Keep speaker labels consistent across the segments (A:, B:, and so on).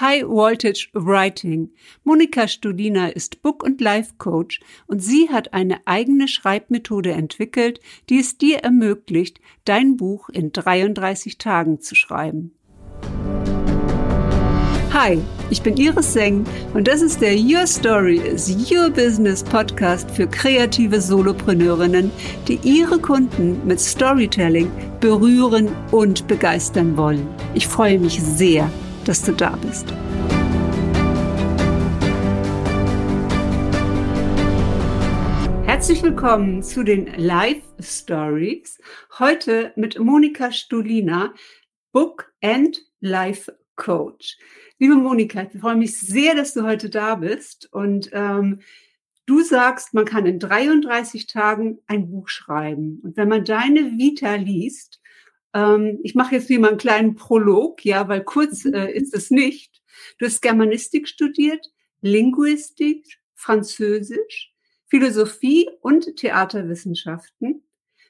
A: High Voltage Writing. Monika Studina ist Book- und Life-Coach und sie hat eine eigene Schreibmethode entwickelt, die es dir ermöglicht, dein Buch in 33 Tagen zu schreiben. Hi, ich bin Iris Seng und das ist der Your Story is Your Business Podcast für kreative Solopreneurinnen, die ihre Kunden mit Storytelling berühren und begeistern wollen. Ich freue mich sehr, dass du da bist. Herzlich willkommen zu den Live Stories. Heute mit Monika Stulina, Book and Life Coach. Liebe Monika, ich freue mich sehr, dass du heute da bist und ähm, du sagst, man kann in 33 Tagen ein Buch schreiben. Und wenn man deine Vita liest, ähm, ich mache jetzt wie mal einen kleinen Prolog, ja, weil kurz mhm. äh, ist es nicht. Du hast Germanistik studiert, Linguistik, Französisch, Philosophie und Theaterwissenschaften.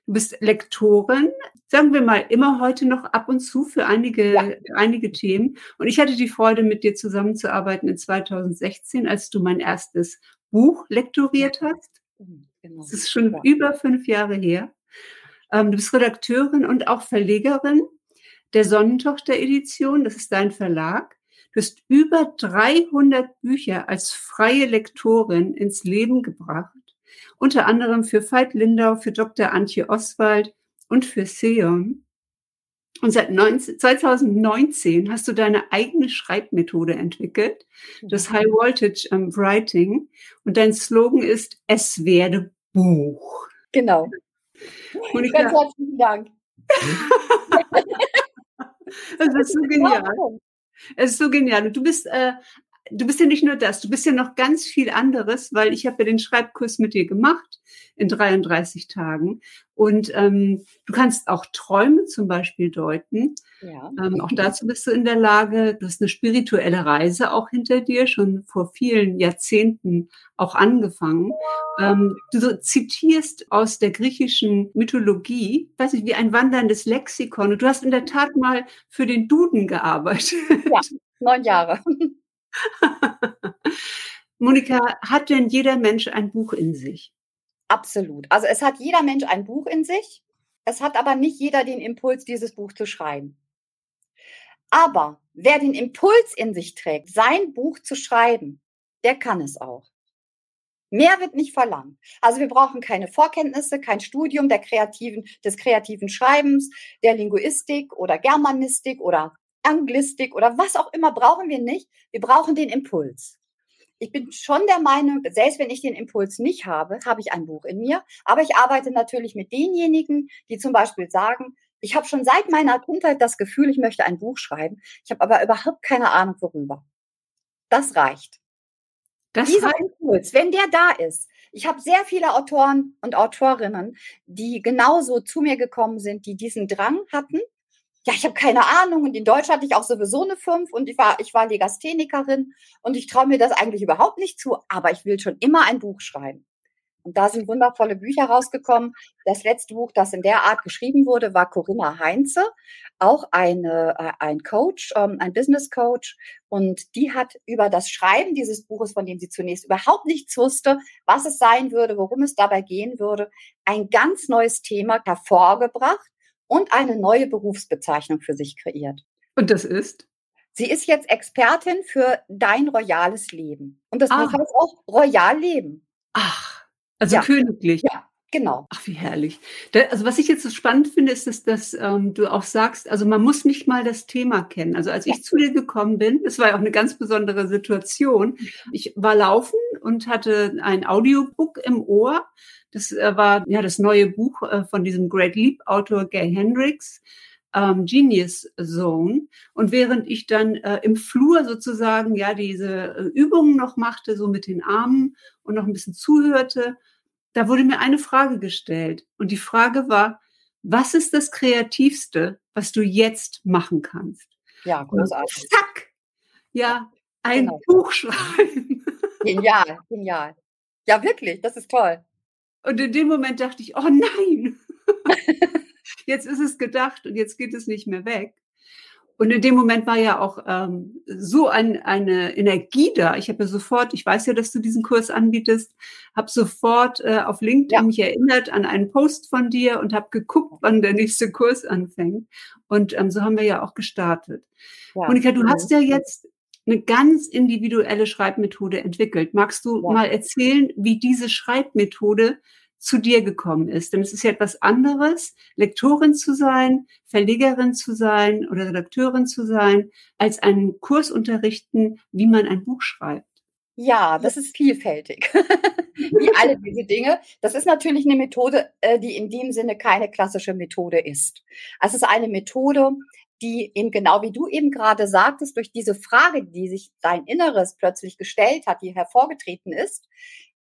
A: Du bist Lektorin, sagen wir mal, immer heute noch ab und zu für einige, ja. einige Themen. Und ich hatte die Freude, mit dir zusammenzuarbeiten in 2016, als du mein erstes Buch lektoriert hast. Mhm, genau. Das ist schon ja. über fünf Jahre her. Ähm, du bist Redakteurin und auch Verlegerin der Sonnentochter-Edition. Das ist dein Verlag. Du hast über 300 Bücher als freie Lektorin ins Leben gebracht unter anderem für Veit Lindau, für Dr. Antje Oswald und für Seon. Und seit 19, 2019 hast du deine eigene Schreibmethode entwickelt, das High Voltage um, Writing. Und dein Slogan ist, es werde Buch.
B: Genau. Monika, Ganz herzlichen Dank.
A: das ist so genial. Es ist so genial. Und du bist äh, du bist ja nicht nur das, du bist ja noch ganz viel anderes, weil ich habe ja den Schreibkurs mit dir gemacht in 33 Tagen. Und ähm, du kannst auch Träume zum Beispiel deuten. Ja. Ähm, auch dazu bist du in der Lage. Du hast eine spirituelle Reise auch hinter dir, schon vor vielen Jahrzehnten auch angefangen. Ähm, du zitierst aus der griechischen Mythologie, weiß ich, wie ein wanderndes Lexikon. Und du hast in der Tat mal für den Duden gearbeitet.
B: Ja, neun Jahre.
A: Monika, hat denn jeder Mensch ein Buch in sich?
B: Absolut. Also es hat jeder Mensch ein Buch in sich. Es hat aber nicht jeder den Impuls, dieses Buch zu schreiben. Aber wer den Impuls in sich trägt, sein Buch zu schreiben, der kann es auch. Mehr wird nicht verlangt. Also wir brauchen keine Vorkenntnisse, kein Studium der kreativen, des kreativen Schreibens, der Linguistik oder Germanistik oder Anglistik oder was auch immer brauchen wir nicht. Wir brauchen den Impuls. Ich bin schon der Meinung, selbst wenn ich den Impuls nicht habe, habe ich ein Buch in mir. Aber ich arbeite natürlich mit denjenigen, die zum Beispiel sagen, ich habe schon seit meiner Kindheit das Gefühl, ich möchte ein Buch schreiben. Ich habe aber überhaupt keine Ahnung, worüber. Das reicht. Das Dieser reicht. Impuls, wenn der da ist. Ich habe sehr viele Autoren und Autorinnen, die genauso zu mir gekommen sind, die diesen Drang hatten, ja, ich habe keine Ahnung und in Deutsch hatte ich auch sowieso eine 5 und ich war, ich war Legasthenikerin und ich traue mir das eigentlich überhaupt nicht zu, aber ich will schon immer ein Buch schreiben. Und da sind wundervolle Bücher rausgekommen. Das letzte Buch, das in der Art geschrieben wurde, war Corinna Heinze, auch eine, äh, ein Coach, ähm, ein Business Coach. Und die hat über das Schreiben dieses Buches, von dem sie zunächst überhaupt nichts wusste, was es sein würde, worum es dabei gehen würde, ein ganz neues Thema hervorgebracht und eine neue Berufsbezeichnung für sich kreiert.
A: Und das ist?
B: Sie ist jetzt Expertin für dein royales Leben. Und das ah. Buch heißt auch Royal Leben.
A: Ach, also ja. königlich.
B: Ja, genau.
A: Ach, wie herrlich. Da, also was ich jetzt so spannend finde, ist, dass, dass ähm, du auch sagst, also man muss nicht mal das Thema kennen. Also als ja. ich zu dir gekommen bin, das war ja auch eine ganz besondere Situation. Ich war laufen und hatte ein Audiobook im Ohr das äh, war ja das neue Buch äh, von diesem Great Leap Autor Gay Hendricks. Ähm, Genius Zone. Und während ich dann äh, im Flur sozusagen ja diese äh, Übungen noch machte, so mit den Armen und noch ein bisschen zuhörte, da wurde mir eine Frage gestellt. Und die Frage war, was ist das Kreativste, was du jetzt machen kannst?
B: Ja, großartig.
A: Und zack! Ja, ein genau. Buch schreiben.
B: Genial, genial. Ja, wirklich, das ist toll.
A: Und in dem Moment dachte ich, oh nein, jetzt ist es gedacht und jetzt geht es nicht mehr weg. Und in dem Moment war ja auch ähm, so ein, eine Energie da. Ich habe ja sofort, ich weiß ja, dass du diesen Kurs anbietest, habe sofort äh, auf LinkedIn ja. mich erinnert an einen Post von dir und habe geguckt, wann der nächste Kurs anfängt. Und ähm, so haben wir ja auch gestartet. Ja. Monika, du hast ja jetzt eine ganz individuelle Schreibmethode entwickelt. Magst du ja. mal erzählen, wie diese Schreibmethode zu dir gekommen ist. Denn es ist ja etwas anderes, Lektorin zu sein, Verlegerin zu sein oder Redakteurin zu sein, als einen Kurs unterrichten, wie man ein Buch schreibt.
B: Ja, das ist vielfältig. wie alle diese Dinge. Das ist natürlich eine Methode, äh, die in dem Sinne keine klassische Methode ist. Also es ist eine Methode, die eben genau wie du eben gerade sagtest, durch diese Frage, die sich dein Inneres plötzlich gestellt hat, die hervorgetreten ist,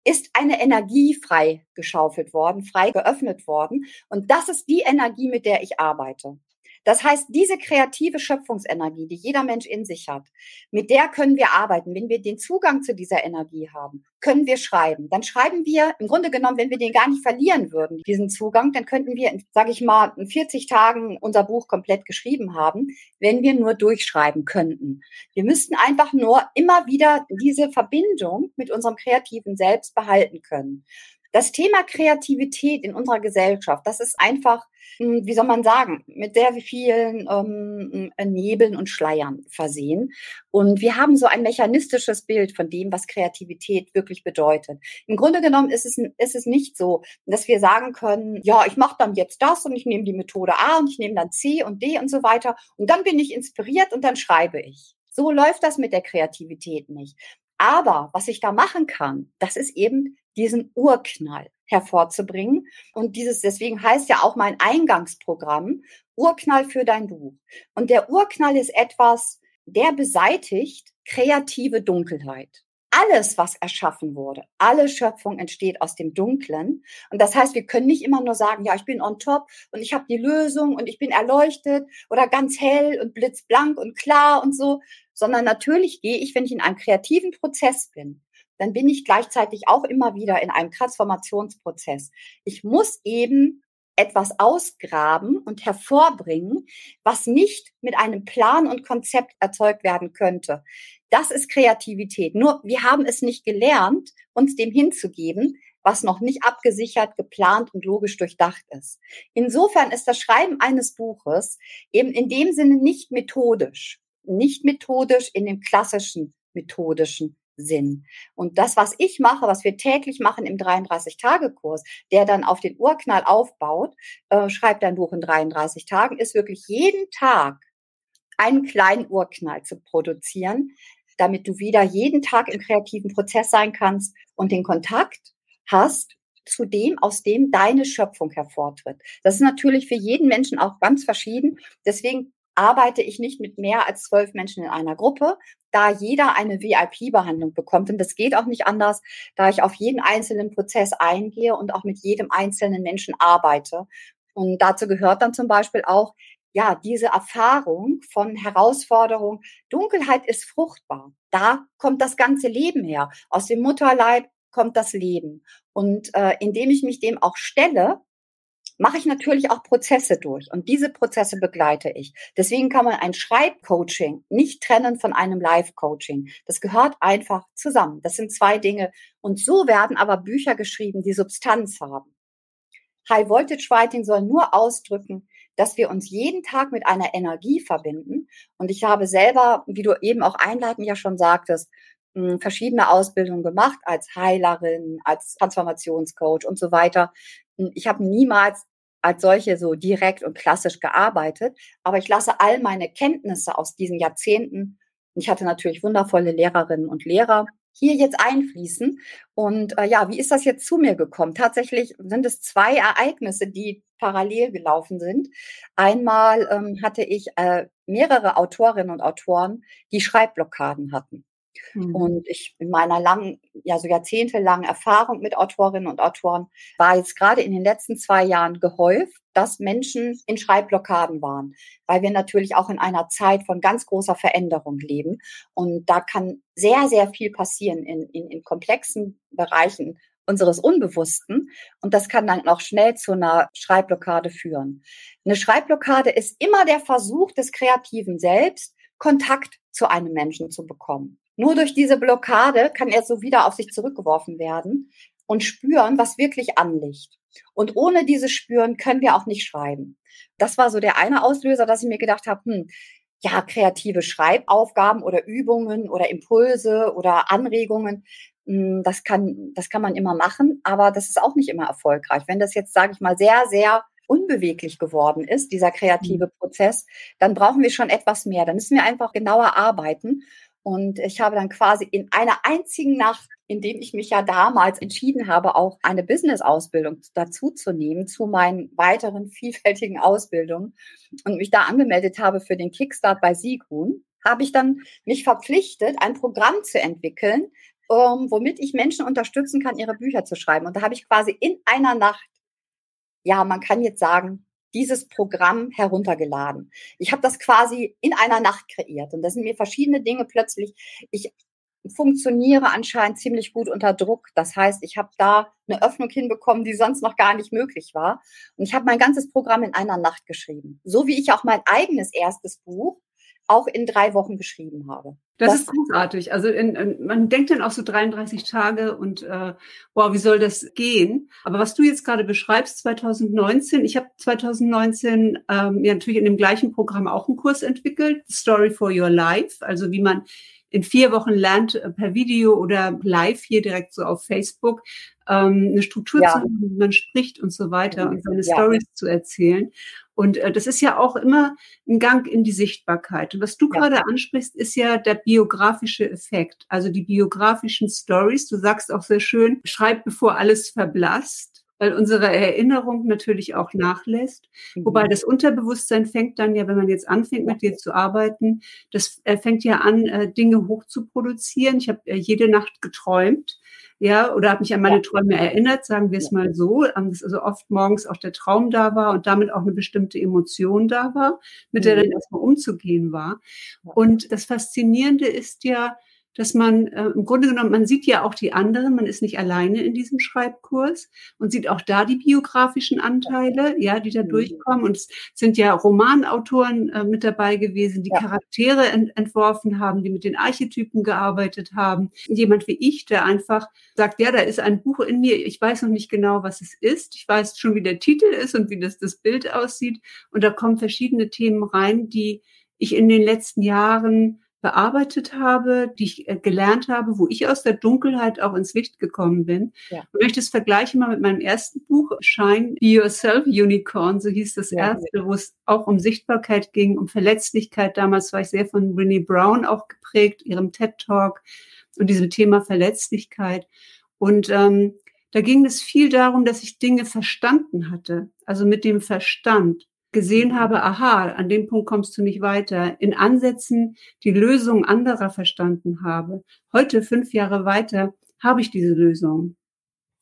B: ist eine Energie frei geschaufelt worden, frei geöffnet worden. Und das ist die Energie, mit der ich arbeite. Das heißt, diese kreative Schöpfungsenergie, die jeder Mensch in sich hat, mit der können wir arbeiten. Wenn wir den Zugang zu dieser Energie haben, können wir schreiben. Dann schreiben wir, im Grunde genommen, wenn wir den gar nicht verlieren würden, diesen Zugang, dann könnten wir, sage ich mal, in 40 Tagen unser Buch komplett geschrieben haben, wenn wir nur durchschreiben könnten. Wir müssten einfach nur immer wieder diese Verbindung mit unserem kreativen Selbst behalten können. Das Thema Kreativität in unserer Gesellschaft, das ist einfach, hm, wie soll man sagen, mit sehr vielen ähm, Nebeln und Schleiern versehen. Und wir haben so ein mechanistisches Bild von dem, was Kreativität wirklich bedeutet. Im Grunde genommen ist es, ist es nicht so, dass wir sagen können, ja, ich mache dann jetzt das und ich nehme die Methode A und ich nehme dann C und D und so weiter und dann bin ich inspiriert und dann schreibe ich. So läuft das mit der Kreativität nicht. Aber was ich da machen kann, das ist eben diesen Urknall hervorzubringen. Und dieses, deswegen heißt ja auch mein Eingangsprogramm Urknall für dein Buch. Und der Urknall ist etwas, der beseitigt kreative Dunkelheit. Alles, was erschaffen wurde, alle Schöpfung entsteht aus dem Dunklen. Und das heißt, wir können nicht immer nur sagen, ja, ich bin on top und ich habe die Lösung und ich bin erleuchtet oder ganz hell und blitzblank und klar und so, sondern natürlich gehe ich, wenn ich in einem kreativen Prozess bin, dann bin ich gleichzeitig auch immer wieder in einem Transformationsprozess. Ich muss eben etwas ausgraben und hervorbringen, was nicht mit einem Plan und Konzept erzeugt werden könnte. Das ist Kreativität. Nur wir haben es nicht gelernt, uns dem hinzugeben, was noch nicht abgesichert, geplant und logisch durchdacht ist. Insofern ist das Schreiben eines Buches eben in dem Sinne nicht methodisch, nicht methodisch in dem klassischen methodischen Sinn. Und das, was ich mache, was wir täglich machen im 33-Tage-Kurs, der dann auf den Urknall aufbaut, äh, schreibt dein Buch in 33 Tagen, ist wirklich jeden Tag einen kleinen Urknall zu produzieren, damit du wieder jeden Tag im kreativen Prozess sein kannst und den Kontakt hast zu dem, aus dem deine Schöpfung hervortritt. Das ist natürlich für jeden Menschen auch ganz verschieden. Deswegen arbeite ich nicht mit mehr als zwölf Menschen in einer Gruppe, da jeder eine VIP-Behandlung bekommt. Und das geht auch nicht anders, da ich auf jeden einzelnen Prozess eingehe und auch mit jedem einzelnen Menschen arbeite. Und dazu gehört dann zum Beispiel auch, ja, diese Erfahrung von Herausforderung. Dunkelheit ist fruchtbar. Da kommt das ganze Leben her. Aus dem Mutterleib kommt das Leben. Und äh, indem ich mich dem auch stelle, mache ich natürlich auch Prozesse durch und diese Prozesse begleite ich. Deswegen kann man ein Schreibcoaching nicht trennen von einem Live-Coaching. Das gehört einfach zusammen. Das sind zwei Dinge. Und so werden aber Bücher geschrieben, die Substanz haben. High Voltage Writing soll nur ausdrücken, dass wir uns jeden Tag mit einer Energie verbinden. Und ich habe selber, wie du eben auch einleitend ja schon sagtest, hm, verschiedene Ausbildungen gemacht als Heilerin, als Transformationscoach und so weiter. Hm, ich habe niemals als solche so direkt und klassisch gearbeitet, aber ich lasse all meine Kenntnisse aus diesen Jahrzehnten, ich hatte natürlich wundervolle Lehrerinnen und Lehrer, hier jetzt einfließen. Und äh, ja, wie ist das jetzt zu mir gekommen? Tatsächlich sind es zwei Ereignisse, die parallel gelaufen sind. Einmal ähm, hatte ich äh, mehrere Autorinnen und Autoren, die Schreibblockaden hatten. Mhm. Und ich in meiner langen, ja so jahrzehntelangen Erfahrung mit Autorinnen und Autoren war jetzt gerade in den letzten zwei Jahren gehäuft, dass Menschen in Schreibblockaden waren, weil wir natürlich auch in einer Zeit von ganz großer Veränderung leben. Und da kann sehr, sehr viel passieren in, in, in komplexen Bereichen unseres Unbewussten und das kann dann auch schnell zu einer Schreibblockade führen. Eine Schreibblockade ist immer der Versuch des Kreativen selbst, Kontakt zu einem Menschen zu bekommen. Nur durch diese Blockade kann er so wieder auf sich zurückgeworfen werden und spüren, was wirklich anliegt. Und ohne dieses Spüren können wir auch nicht schreiben. Das war so der eine Auslöser, dass ich mir gedacht habe, hm, ja, kreative Schreibaufgaben oder Übungen oder Impulse oder Anregungen, hm, das kann, das kann man immer machen, aber das ist auch nicht immer erfolgreich. Wenn das jetzt, sage ich mal, sehr, sehr unbeweglich geworden ist, dieser kreative mhm. Prozess, dann brauchen wir schon etwas mehr. Dann müssen wir einfach genauer arbeiten. Und ich habe dann quasi in einer einzigen Nacht, in dem ich mich ja damals entschieden habe, auch eine Business-Ausbildung dazu zu nehmen, zu meinen weiteren vielfältigen Ausbildungen und mich da angemeldet habe für den Kickstart bei Sigrun, habe ich dann mich verpflichtet, ein Programm zu entwickeln, ähm, womit ich Menschen unterstützen kann, ihre Bücher zu schreiben. Und da habe ich quasi in einer Nacht, ja, man kann jetzt sagen, dieses Programm heruntergeladen. Ich habe das quasi in einer Nacht kreiert und da sind mir verschiedene Dinge plötzlich. Ich funktioniere anscheinend ziemlich gut unter Druck. Das heißt, ich habe da eine Öffnung hinbekommen, die sonst noch gar nicht möglich war. Und ich habe mein ganzes Programm in einer Nacht geschrieben. So wie ich auch mein eigenes erstes Buch auch in drei Wochen geschrieben habe.
A: Das, das ist großartig. Also in, in, man denkt dann auch so 33 Tage und äh, wow, wie soll das gehen? Aber was du jetzt gerade beschreibst, 2019, ich habe 2019 ähm, ja natürlich in dem gleichen Programm auch einen Kurs entwickelt, Story for Your Life, also wie man in vier Wochen lernt äh, per Video oder live hier direkt so auf Facebook ähm, eine Struktur ja. zu haben, wie man spricht und so weiter und seine ja. Stories zu erzählen. Und äh, das ist ja auch immer ein Gang in die Sichtbarkeit. Und was du ja. gerade ansprichst, ist ja der biografische Effekt, also die biografischen Stories. Du sagst auch sehr schön, schreib bevor alles verblasst weil unsere Erinnerung natürlich auch nachlässt. Mhm. Wobei das Unterbewusstsein fängt dann ja, wenn man jetzt anfängt, mit dir zu arbeiten, das äh, fängt ja an, äh, Dinge hoch zu produzieren. Ich habe äh, jede Nacht geträumt ja, oder habe mich an meine ja. Träume erinnert, sagen wir es mal so, dass also oft morgens auch der Traum da war und damit auch eine bestimmte Emotion da war, mit der dann mhm. erstmal umzugehen war. Und das Faszinierende ist ja, dass man äh, im Grunde genommen, man sieht ja auch die anderen, man ist nicht alleine in diesem Schreibkurs und sieht auch da die biografischen Anteile, ja, die da mhm. durchkommen. Und es sind ja Romanautoren äh, mit dabei gewesen, die ja. Charaktere ent entworfen haben, die mit den Archetypen gearbeitet haben. Jemand wie ich, der einfach sagt, ja, da ist ein Buch in mir, ich weiß noch nicht genau, was es ist. Ich weiß schon, wie der Titel ist und wie das, das Bild aussieht. Und da kommen verschiedene Themen rein, die ich in den letzten Jahren bearbeitet habe, die ich äh, gelernt habe, wo ich aus der Dunkelheit auch ins Licht gekommen bin. Ja. Ich möchte es vergleichen mal mit meinem ersten Buch, Shine Be Yourself Unicorn, so hieß das ja. erste, wo es auch um Sichtbarkeit ging, um Verletzlichkeit. Damals war ich sehr von Winnie Brown auch geprägt, ihrem TED Talk und diesem Thema Verletzlichkeit. Und ähm, da ging es viel darum, dass ich Dinge verstanden hatte, also mit dem Verstand gesehen habe, aha, an dem Punkt kommst du nicht weiter, in Ansätzen die Lösung anderer verstanden habe. Heute, fünf Jahre weiter, habe ich diese Lösung.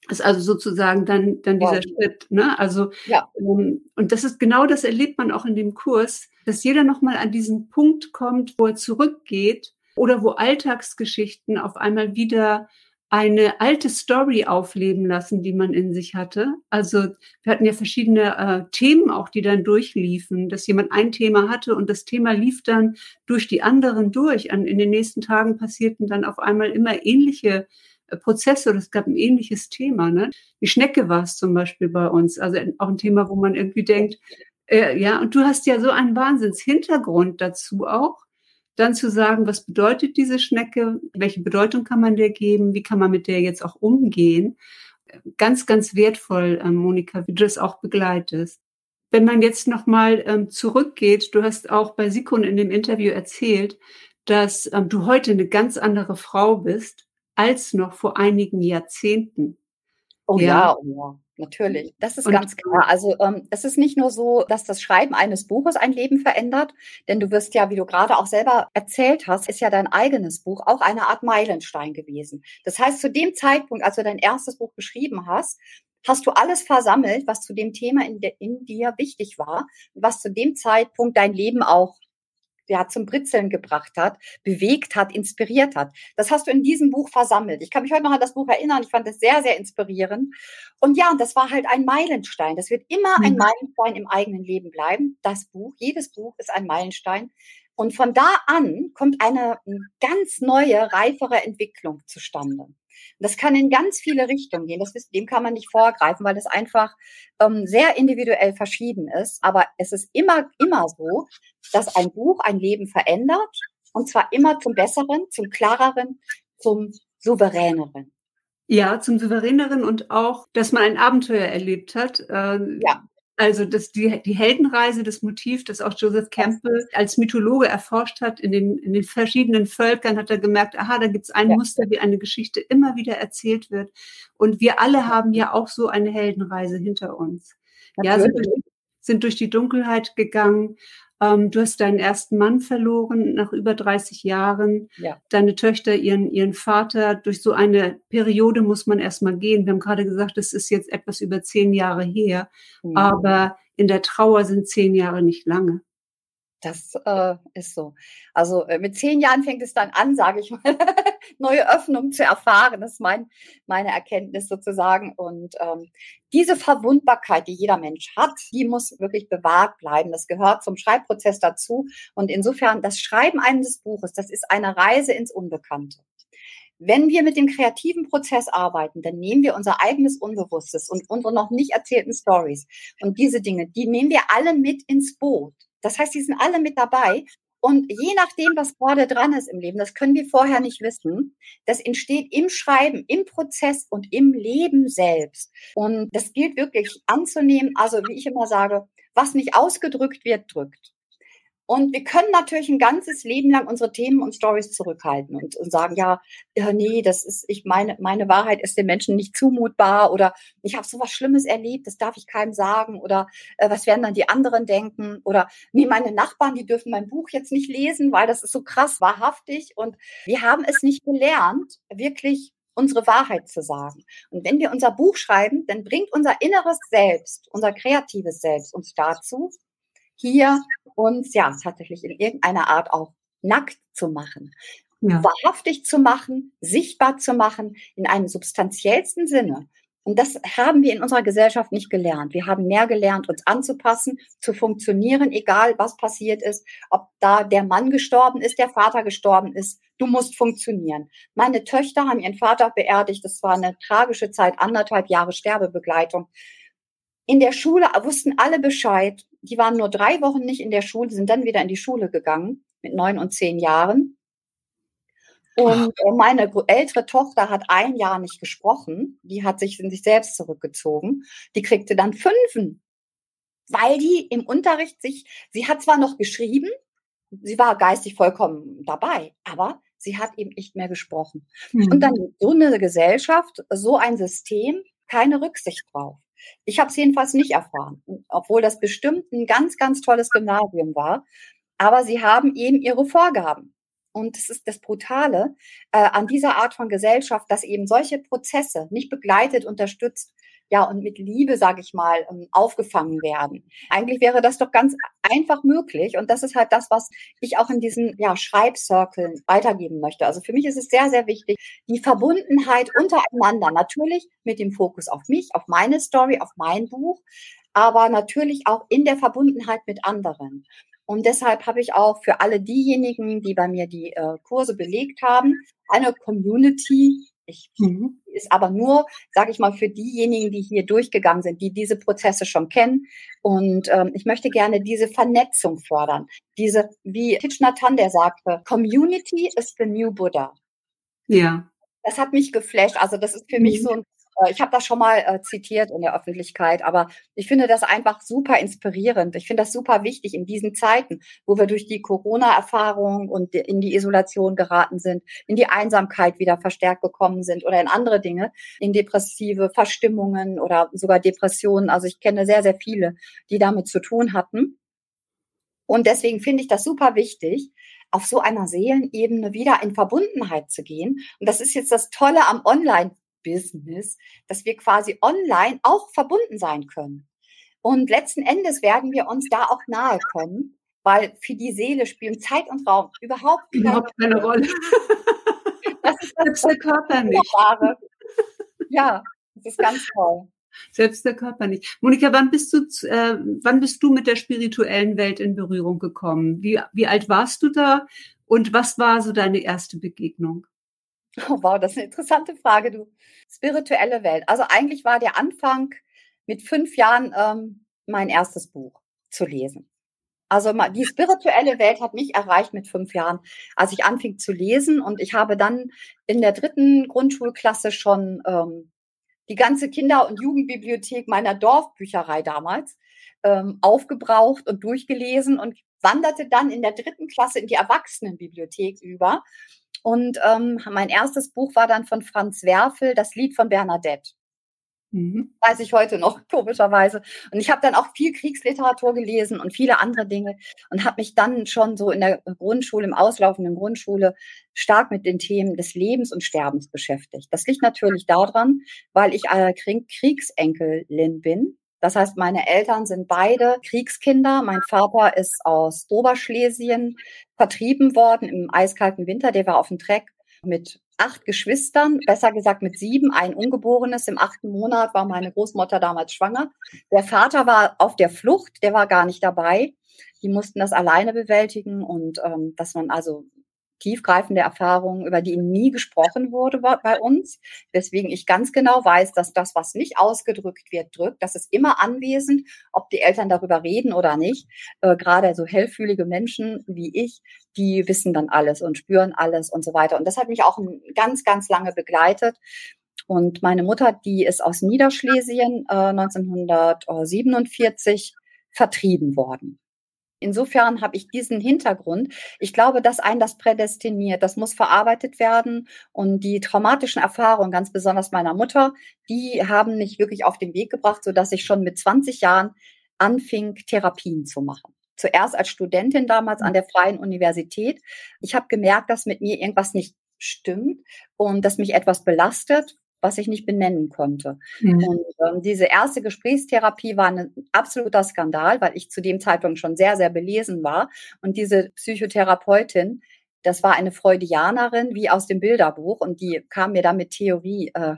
A: Das ist also sozusagen dann, dann dieser. Schritt. Ne? Also, ja. ähm, und das ist genau das erlebt man auch in dem Kurs, dass jeder nochmal an diesen Punkt kommt, wo er zurückgeht oder wo Alltagsgeschichten auf einmal wieder eine alte Story aufleben lassen, die man in sich hatte. Also wir hatten ja verschiedene äh, Themen auch, die dann durchliefen, dass jemand ein Thema hatte und das Thema lief dann durch die anderen durch. An, in den nächsten Tagen passierten dann auf einmal immer ähnliche äh, Prozesse oder es gab ein ähnliches Thema. Ne? Die Schnecke war es zum Beispiel bei uns, also auch ein Thema, wo man irgendwie denkt, äh, ja, und du hast ja so einen Wahnsinnshintergrund dazu auch dann zu sagen, was bedeutet diese Schnecke, welche Bedeutung kann man der geben, wie kann man mit der jetzt auch umgehen. Ganz, ganz wertvoll, ähm, Monika, wie du das auch begleitest. Wenn man jetzt nochmal ähm, zurückgeht, du hast auch bei Sikun in dem Interview erzählt, dass ähm, du heute eine ganz andere Frau bist als noch vor einigen Jahrzehnten.
B: Oh ja, ja oh ja. Natürlich, das ist und, ganz klar. Also ähm, es ist nicht nur so, dass das Schreiben eines Buches ein Leben verändert, denn du wirst ja, wie du gerade auch selber erzählt hast, ist ja dein eigenes Buch auch eine Art Meilenstein gewesen. Das heißt, zu dem Zeitpunkt, als du dein erstes Buch geschrieben hast, hast du alles versammelt, was zu dem Thema in, de, in dir wichtig war, was zu dem Zeitpunkt dein Leben auch ja, zum Britzeln gebracht hat, bewegt hat, inspiriert hat. Das hast du in diesem Buch versammelt. Ich kann mich heute noch an das Buch erinnern. Ich fand es sehr, sehr inspirierend. Und ja, das war halt ein Meilenstein. Das wird immer ein mhm. Meilenstein im eigenen Leben bleiben. Das Buch, jedes Buch ist ein Meilenstein. Und von da an kommt eine ganz neue, reifere Entwicklung zustande. Das kann in ganz viele Richtungen gehen. Das, dem kann man nicht vorgreifen, weil das einfach ähm, sehr individuell verschieden ist. Aber es ist immer, immer so, dass ein Buch ein Leben verändert. Und zwar immer zum Besseren, zum Klareren, zum Souveräneren.
A: Ja, zum Souveräneren und auch, dass man ein Abenteuer erlebt hat. Äh, ja. Also das, die, die Heldenreise, das Motiv, das auch Joseph Campbell als Mythologe erforscht hat, in den, in den verschiedenen Völkern hat er gemerkt, aha, da gibt es ein ja. Muster, wie eine Geschichte immer wieder erzählt wird. Und wir alle haben ja auch so eine Heldenreise hinter uns. Natürlich. Ja, sind durch, sind durch die Dunkelheit gegangen, ähm, du hast deinen ersten Mann verloren nach über 30 Jahren. Ja. Deine Töchter, ihren, ihren Vater. Durch so eine Periode muss man erstmal gehen. Wir haben gerade gesagt, es ist jetzt etwas über zehn Jahre her. Mhm. Aber in der Trauer sind zehn Jahre nicht lange.
B: Das äh, ist so. Also äh, mit zehn Jahren fängt es dann an, sage ich mal, neue Öffnungen zu erfahren. Das ist mein, meine Erkenntnis sozusagen. Und ähm, diese Verwundbarkeit, die jeder Mensch hat, die muss wirklich bewahrt bleiben. Das gehört zum Schreibprozess dazu. Und insofern, das Schreiben eines Buches, das ist eine Reise ins Unbekannte. Wenn wir mit dem kreativen Prozess arbeiten, dann nehmen wir unser eigenes Unbewusstes und unsere noch nicht erzählten Stories und diese Dinge, die nehmen wir alle mit ins Boot. Das heißt, die sind alle mit dabei. Und je nachdem, was gerade dran ist im Leben, das können wir vorher nicht wissen, das entsteht im Schreiben, im Prozess und im Leben selbst. Und das gilt wirklich anzunehmen. Also, wie ich immer sage, was nicht ausgedrückt wird, drückt. Und wir können natürlich ein ganzes Leben lang unsere Themen und Stories zurückhalten und, und sagen, ja, ja, nee, das ist, ich meine, meine Wahrheit ist den Menschen nicht zumutbar oder ich habe so was Schlimmes erlebt, das darf ich keinem sagen oder äh, was werden dann die anderen denken oder nee, meine Nachbarn, die dürfen mein Buch jetzt nicht lesen, weil das ist so krass wahrhaftig und wir haben es nicht gelernt, wirklich unsere Wahrheit zu sagen. Und wenn wir unser Buch schreiben, dann bringt unser inneres Selbst, unser kreatives Selbst uns dazu, hier uns ja tatsächlich in irgendeiner Art auch nackt zu machen, ja. wahrhaftig zu machen, sichtbar zu machen, in einem substanziellsten Sinne. Und das haben wir in unserer Gesellschaft nicht gelernt. Wir haben mehr gelernt, uns anzupassen, zu funktionieren, egal was passiert ist, ob da der Mann gestorben ist, der Vater gestorben ist. Du musst funktionieren. Meine Töchter haben ihren Vater beerdigt. Das war eine tragische Zeit, anderthalb Jahre Sterbebegleitung. In der Schule wussten alle Bescheid. Die waren nur drei Wochen nicht in der Schule, sind dann wieder in die Schule gegangen mit neun und zehn Jahren. Und Ach. meine ältere Tochter hat ein Jahr nicht gesprochen. Die hat sich in sich selbst zurückgezogen. Die kriegte dann Fünfen, weil die im Unterricht sich, sie hat zwar noch geschrieben, sie war geistig vollkommen dabei, aber sie hat eben nicht mehr gesprochen. Mhm. Und dann so eine Gesellschaft, so ein System, keine Rücksicht drauf. Ich habe es jedenfalls nicht erfahren, obwohl das bestimmt ein ganz, ganz tolles Gymnasium war. Aber sie haben eben ihre Vorgaben. Und das ist das Brutale äh, an dieser Art von Gesellschaft, dass eben solche Prozesse nicht begleitet, unterstützt ja, und mit Liebe, sage ich mal, ähm, aufgefangen werden. Eigentlich wäre das doch ganz einfach möglich. Und das ist halt das, was ich auch in diesen ja, Schreibcirkeln weitergeben möchte. Also für mich ist es sehr, sehr wichtig, die Verbundenheit untereinander. Natürlich mit dem Fokus auf mich, auf meine Story, auf mein Buch, aber natürlich auch in der Verbundenheit mit anderen. Und deshalb habe ich auch für alle diejenigen, die bei mir die äh, Kurse belegt haben, eine Community ich mhm. ist aber nur, sage ich mal, für diejenigen, die hier durchgegangen sind, die diese Prozesse schon kennen. Und ähm, ich möchte gerne diese Vernetzung fördern. Diese, wie Hanh, der sagte, Community is the new Buddha. Ja. Das hat mich geflasht. Also das ist für mhm. mich so ein ich habe das schon mal äh, zitiert in der Öffentlichkeit, aber ich finde das einfach super inspirierend. Ich finde das super wichtig in diesen Zeiten, wo wir durch die Corona-Erfahrung und in die Isolation geraten sind, in die Einsamkeit wieder verstärkt gekommen sind oder in andere Dinge, in depressive Verstimmungen oder sogar Depressionen. Also ich kenne sehr, sehr viele, die damit zu tun hatten. Und deswegen finde ich das super wichtig, auf so einer Seelenebene wieder in Verbundenheit zu gehen. Und das ist jetzt das Tolle am Online Business, dass wir quasi online auch verbunden sein können. Und letzten Endes werden wir uns da auch nahe kommen, weil für die Seele spielen Zeit und Raum überhaupt
A: keine, überhaupt keine Rolle. Das ist das Selbst der Körper nicht.
B: Ja, das ist ganz toll.
A: Selbst der Körper nicht. Monika, wann bist du, äh, wann bist du mit der spirituellen Welt in Berührung gekommen? Wie, wie alt warst du da und was war so deine erste Begegnung?
B: Oh, wow, das ist eine interessante Frage, du. Spirituelle Welt. Also eigentlich war der Anfang mit fünf Jahren ähm, mein erstes Buch zu lesen. Also die spirituelle Welt hat mich erreicht mit fünf Jahren, als ich anfing zu lesen. Und ich habe dann in der dritten Grundschulklasse schon ähm, die ganze Kinder- und Jugendbibliothek meiner Dorfbücherei damals ähm, aufgebraucht und durchgelesen und wanderte dann in der dritten Klasse in die Erwachsenenbibliothek über. Und ähm, mein erstes Buch war dann von Franz Werfel, das Lied von Bernadette. Mhm. Weiß ich heute noch, komischerweise. Und ich habe dann auch viel Kriegsliteratur gelesen und viele andere Dinge und habe mich dann schon so in der Grundschule, im auslaufenden Grundschule, stark mit den Themen des Lebens und Sterbens beschäftigt. Das liegt natürlich daran, weil ich äh, Kriegsenkelin bin. Das heißt, meine Eltern sind beide Kriegskinder. Mein Vater ist aus Oberschlesien vertrieben worden im eiskalten Winter. Der war auf dem Treck mit acht Geschwistern, besser gesagt mit sieben, ein Ungeborenes. Im achten Monat war meine Großmutter damals schwanger. Der Vater war auf der Flucht, der war gar nicht dabei. Die mussten das alleine bewältigen und ähm, dass man also tiefgreifende Erfahrungen, über die nie gesprochen wurde bei uns. Weswegen ich ganz genau weiß, dass das, was nicht ausgedrückt wird, drückt. Das ist immer anwesend, ob die Eltern darüber reden oder nicht. Äh, gerade so hellfühlige Menschen wie ich, die wissen dann alles und spüren alles und so weiter. Und das hat mich auch ganz, ganz lange begleitet. Und meine Mutter, die ist aus Niederschlesien äh, 1947 vertrieben worden. Insofern habe ich diesen Hintergrund. Ich glaube, dass ein das prädestiniert. Das muss verarbeitet werden. Und die traumatischen Erfahrungen, ganz besonders meiner Mutter, die haben mich wirklich auf den Weg gebracht, sodass ich schon mit 20 Jahren anfing, Therapien zu machen. Zuerst als Studentin damals an der Freien Universität. Ich habe gemerkt, dass mit mir irgendwas nicht stimmt und dass mich etwas belastet was ich nicht benennen konnte. Mhm. Und ähm, diese erste Gesprächstherapie war ein absoluter Skandal, weil ich zu dem Zeitpunkt schon sehr, sehr belesen war. Und diese Psychotherapeutin, das war eine Freudianerin wie aus dem Bilderbuch und die kam mir da mit Theorie. Äh,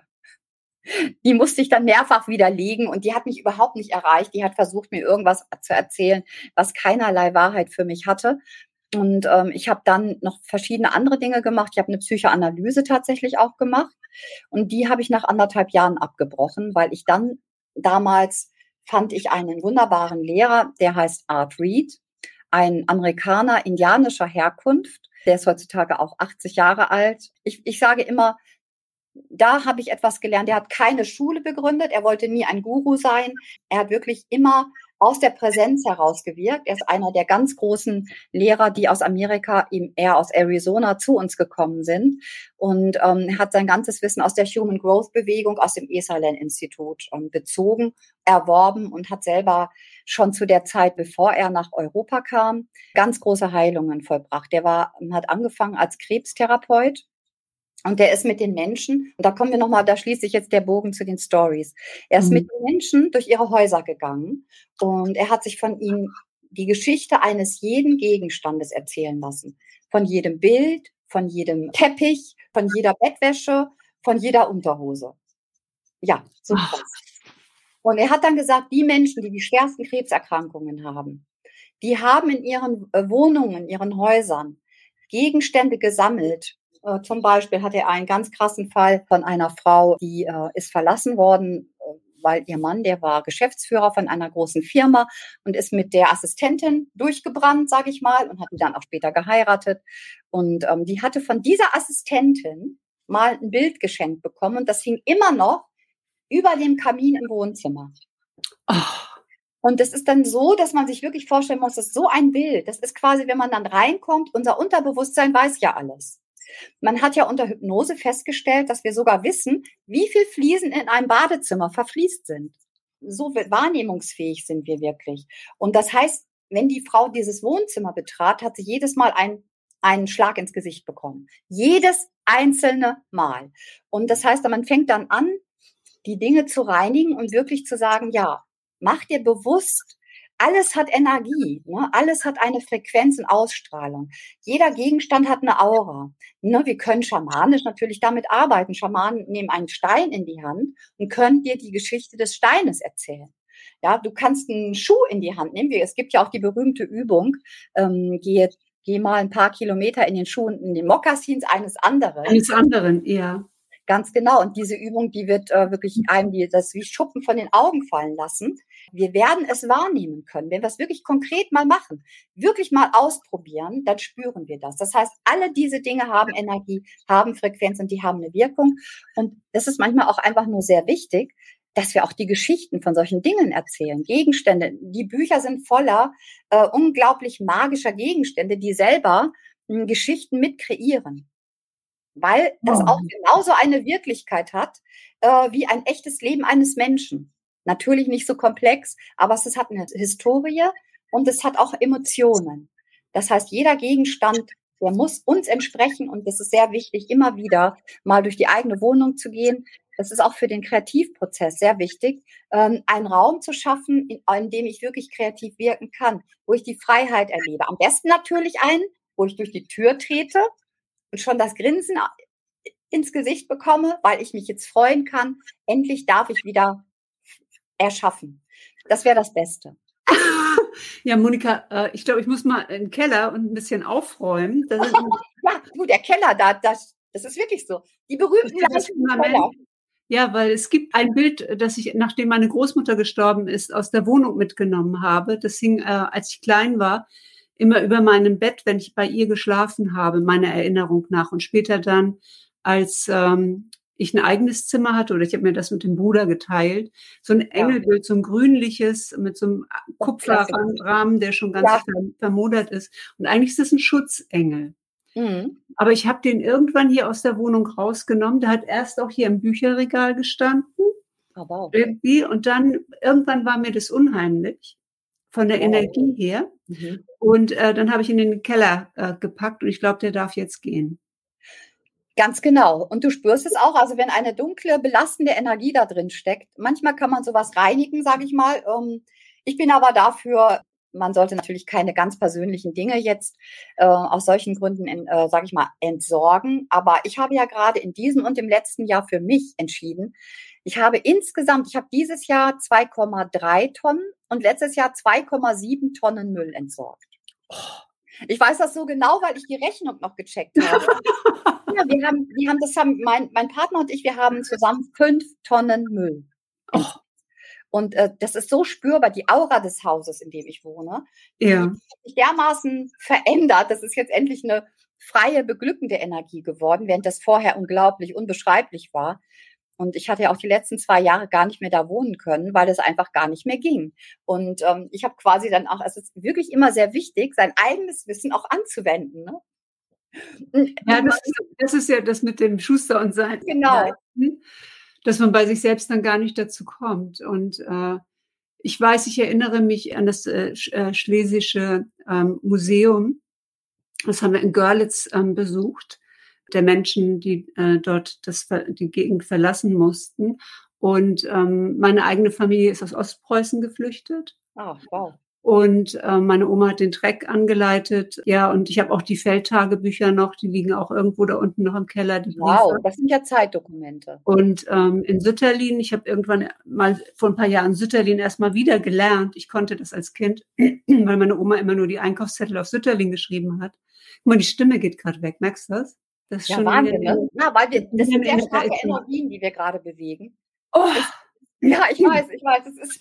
B: die musste ich dann mehrfach widerlegen und die hat mich überhaupt nicht erreicht. Die hat versucht, mir irgendwas zu erzählen, was keinerlei Wahrheit für mich hatte. Und ähm, ich habe dann noch verschiedene andere Dinge gemacht. Ich habe eine Psychoanalyse tatsächlich auch gemacht. Und die habe ich nach anderthalb Jahren abgebrochen, weil ich dann damals fand ich einen wunderbaren Lehrer, der heißt Art Reed, ein Amerikaner indianischer Herkunft. Der ist heutzutage auch 80 Jahre alt. Ich, ich sage immer, da habe ich etwas gelernt. Er hat keine Schule begründet. Er wollte nie ein Guru sein. Er hat wirklich immer aus der Präsenz herausgewirkt. Er ist einer der ganz großen Lehrer, die aus Amerika, eher aus Arizona zu uns gekommen sind und ähm, hat sein ganzes Wissen aus der Human Growth Bewegung, aus dem Esalen Institut ähm, bezogen, erworben und hat selber schon zu der Zeit, bevor er nach Europa kam, ganz große Heilungen vollbracht. Der war, hat angefangen als Krebstherapeut und der ist mit den Menschen, und da kommen wir nochmal, da schließt sich jetzt der Bogen zu den Stories. Er ist mhm. mit den Menschen durch ihre Häuser gegangen und er hat sich von ihnen die Geschichte eines jeden Gegenstandes erzählen lassen. Von jedem Bild, von jedem Teppich, von jeder Bettwäsche, von jeder Unterhose. Ja, so krass. Und er hat dann gesagt, die Menschen, die die schwersten Krebserkrankungen haben, die haben in ihren äh, Wohnungen, in ihren Häusern Gegenstände gesammelt, äh, zum Beispiel hatte er einen ganz krassen Fall von einer Frau, die äh, ist verlassen worden, äh, weil ihr Mann, der war Geschäftsführer von einer großen Firma und ist mit der Assistentin durchgebrannt, sage ich mal, und hat die dann auch später geheiratet. Und ähm, die hatte von dieser Assistentin mal ein Bild geschenkt bekommen und das hing immer noch über dem Kamin im Wohnzimmer. Oh. Und das ist dann so, dass man sich wirklich vorstellen muss, das ist so ein Bild. Das ist quasi, wenn man dann reinkommt, unser Unterbewusstsein weiß ja alles. Man hat ja unter Hypnose festgestellt, dass wir sogar wissen, wie viel Fliesen in einem Badezimmer verfließt sind. So wahrnehmungsfähig sind wir wirklich. Und das heißt, wenn die Frau dieses Wohnzimmer betrat, hat sie jedes Mal einen, einen Schlag ins Gesicht bekommen. Jedes einzelne Mal. Und das heißt, man fängt dann an, die Dinge zu reinigen und wirklich zu sagen, ja, mach dir bewusst, alles hat Energie, ne? alles hat eine Frequenz und Ausstrahlung. Jeder Gegenstand hat eine Aura. Ne? Wir können schamanisch natürlich damit arbeiten. Schamanen nehmen einen Stein in die Hand und können dir die Geschichte des Steines erzählen. Ja, du kannst einen Schuh in die Hand nehmen. Es gibt ja auch die berühmte Übung, ähm, geh, geh mal ein paar Kilometer in den Schuhen, in den Mokassins eines anderen.
A: Eines anderen, ja.
B: Ganz genau. Und diese Übung, die wird äh, wirklich einem die, das wie Schuppen von den Augen fallen lassen. Wir werden es wahrnehmen können. Wenn wir es wirklich konkret mal machen, wirklich mal ausprobieren, dann spüren wir das. Das heißt, alle diese Dinge haben Energie, haben Frequenz und die haben eine Wirkung. Und das ist manchmal auch einfach nur sehr wichtig, dass wir auch die Geschichten von solchen Dingen erzählen, Gegenstände. Die Bücher sind voller äh, unglaublich magischer Gegenstände, die selber äh, Geschichten mit kreieren weil das auch genauso eine Wirklichkeit hat äh, wie ein echtes Leben eines Menschen. Natürlich nicht so komplex, aber es hat eine Historie und es hat auch Emotionen. Das heißt, jeder Gegenstand, der muss uns entsprechen und das ist sehr wichtig, immer wieder mal durch die eigene Wohnung zu gehen. Das ist auch für den Kreativprozess sehr wichtig, ähm, einen Raum zu schaffen, in, in dem ich wirklich kreativ wirken kann, wo ich die Freiheit erlebe. Am besten natürlich einen, wo ich durch die Tür trete und schon das Grinsen ins Gesicht bekomme, weil ich mich jetzt freuen kann. Endlich darf ich wieder erschaffen. Das wäre das Beste.
A: Ja, Monika, äh, ich glaube, ich muss mal in den Keller und ein bisschen aufräumen.
B: ja, du, der Keller, da, das, das ist wirklich so. Die berühmten Keller.
A: Ja, weil es gibt ein Bild, das ich, nachdem meine Großmutter gestorben ist, aus der Wohnung mitgenommen habe. Das hing, äh, als ich klein war, immer über meinem Bett, wenn ich bei ihr geschlafen habe, meiner Erinnerung nach. Und später dann, als ähm, ich ein eigenes Zimmer hatte oder ich habe mir das mit dem Bruder geteilt, so ein Engelbild, so ein grünliches mit so einem Kupferrahmen, der schon ganz ja. vermodert ist. Und eigentlich ist das ein Schutzengel. Mhm. Aber ich habe den irgendwann hier aus der Wohnung rausgenommen. Der hat erst auch hier im Bücherregal gestanden. Oh, wow. Irgendwie. Und dann irgendwann war mir das unheimlich von der wow. Energie her. Mhm. Und äh, dann habe ich ihn in den Keller äh, gepackt und ich glaube, der darf jetzt gehen.
B: Ganz genau. Und du spürst es auch, also wenn eine dunkle, belastende Energie da drin steckt, manchmal kann man sowas reinigen, sage ich mal. Ähm, ich bin aber dafür, man sollte natürlich keine ganz persönlichen Dinge jetzt äh, aus solchen Gründen, äh, sage ich mal, entsorgen. Aber ich habe ja gerade in diesem und im letzten Jahr für mich entschieden, ich habe insgesamt, ich habe dieses Jahr 2,3 Tonnen und letztes Jahr 2,7 Tonnen Müll entsorgt. Ich weiß das so genau, weil ich die Rechnung noch gecheckt habe. ja, wir haben, wir haben, das haben mein, mein Partner und ich, wir haben zusammen fünf Tonnen Müll. Oh. Und äh, das ist so spürbar, die Aura des Hauses, in dem ich wohne, ja. die sich dermaßen verändert. Das ist jetzt endlich eine freie, beglückende Energie geworden, während das vorher unglaublich, unbeschreiblich war. Und ich hatte ja auch die letzten zwei Jahre gar nicht mehr da wohnen können, weil es einfach gar nicht mehr ging. Und ähm, ich habe quasi dann auch, es ist wirklich immer sehr wichtig, sein eigenes Wissen auch anzuwenden.
A: Ne? Ja, das ist, das ist, ja das mit dem Schuster und sein. Genau. Dass man bei sich selbst dann gar nicht dazu kommt. Und äh, ich weiß, ich erinnere mich an das äh, äh Schlesische ähm, Museum. Das haben wir in Görlitz ähm, besucht der Menschen, die äh, dort das, die Gegend verlassen mussten. Und ähm, meine eigene Familie ist aus Ostpreußen geflüchtet.
B: Oh, wow.
A: Und äh, meine Oma hat den Treck angeleitet. Ja, und ich habe auch die Feldtagebücher noch, die liegen auch irgendwo da unten noch im Keller.
B: wow, das sind ja Zeitdokumente.
A: Und ähm, in Sütterlin, ich habe irgendwann mal vor ein paar Jahren Sütterlin erstmal wieder gelernt. Ich konnte das als Kind, weil meine Oma immer nur die Einkaufszettel auf Sütterlin geschrieben hat. Guck mal, die Stimme geht gerade weg, merkst du das?
B: Das ist ja, schon Wahnsinn, ne? Ja, weil wir, das sind sehr starke Energien, die wir gerade bewegen. Oh. ja, ich weiß, ich weiß, es ist.